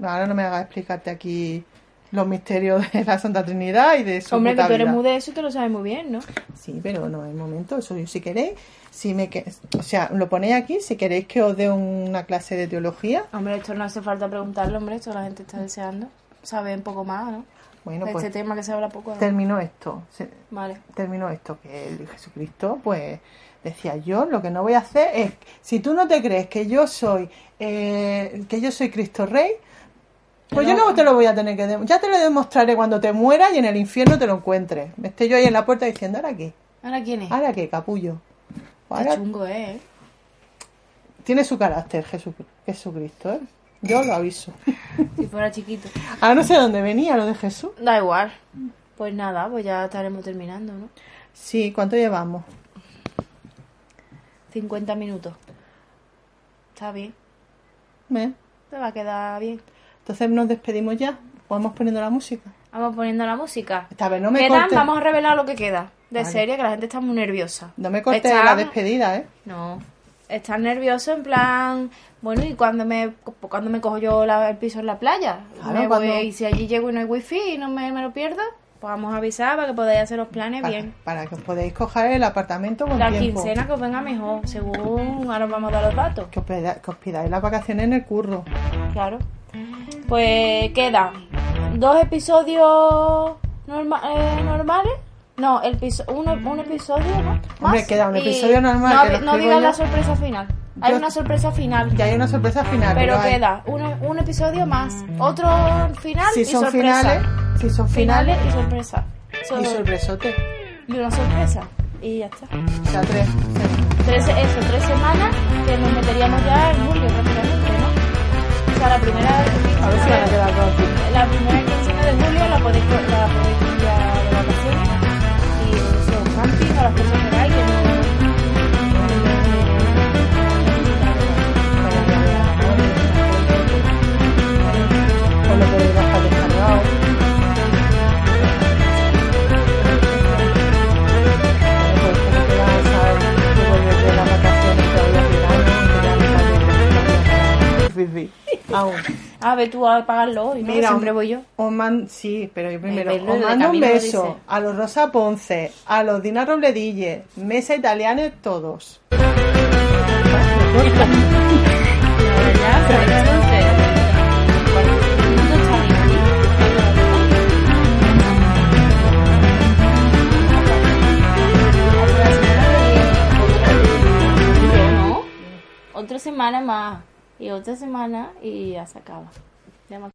Ahora no me hagas explicarte aquí los misterios de la Santa Trinidad y de su Hombre, que tú eres muy de eso y te lo sabes muy bien, ¿no? Sí, pero no hay momento. Eso yo, si queréis, si me que- o sea, lo ponéis aquí, si queréis que os dé una clase de teología, Hombre, esto no hace falta preguntarlo, hombre. Esto la gente está deseando. Sabe un poco más, ¿no? bueno, De pues este tema que se habla poco. ¿no? terminó esto. Se- Vale. terminó esto, que el Jesucristo, pues, decía yo, lo que no voy a hacer es, si tú no te crees que yo soy, eh, que yo soy Cristo Rey, pues yo no te lo voy a tener que ya te lo demostraré cuando te mueras y en el infierno te lo encuentres. Me esté yo ahí en la puerta diciendo, ¿ahora qué? ¿Ahora quién es? ¿Ahora qué, capullo? Qué chungo ¿eh? tiene su carácter Jesu- Jesucristo, ¿eh? Yo lo aviso. Si fuera chiquito. Ah, no sé dónde venía lo de Jesús. Da igual. Pues nada, pues ya estaremos terminando, ¿no? Sí, ¿cuánto llevamos? 50 minutos. Está bien. ¿Eh? Te va a quedar bien. Entonces nos despedimos ya. Vamos poniendo la música. Vamos poniendo la música. Esta vez no me Quedan, cortes. vamos a revelar lo que queda. De Vale. serie, que la gente está muy nerviosa. No me cortes Están- la despedida, ¿eh? No. Están nerviosos en plan... Bueno, ¿y cuando me, cuando me cojo yo la- el piso en la playa? Claro, Me voy- cuando- y si allí llego y no hay wifi y no me, me lo pierdo, pues vamos a avisar para que podáis hacer los planes Para, bien. para que os podáis coger el apartamento con La tiempo. quincena que os venga mejor, según ahora os vamos a dar los datos. Que os, pida- que os pidáis las vacaciones en el curro. Claro. Pues quedan dos episodios norma- eh, normales. No, el piso, un episodio más. queda un y episodio normal, No, que no digas la sorpresa final. Hay Yo- una sorpresa final. Y hay una sorpresa final. pero hay- queda un, un episodio más. Otro final si y son sorpresa. finales, si son Finales finales y sorpresa. So- y sorpresote. y una sorpresa. Y ya está. O sea, tres. Tres, eso, tres semanas que nos meteríamos ya en julio prácticamente, ¿no? O sea, la primera... A ver si van a quedar. La primera quincena de julio la podéis, la podéis ya de vacaciones camping a las cosas que hay que no... O lo podéis bajar descargado. Bueno, pues como te vas a tú. Aún. A ver, tú a pagarlo hoy, ¿no? Mira, Siempre voy yo. Os man- sí, pero yo primero. verlo Os mando un beso dice. a los Rosa Ponce, a los Dina Robledille, Mesa Italiana, todos. Ya, pero entonces... ¿Dónde está mi ¿no? Otra semana más y otra semana y ya se acaba.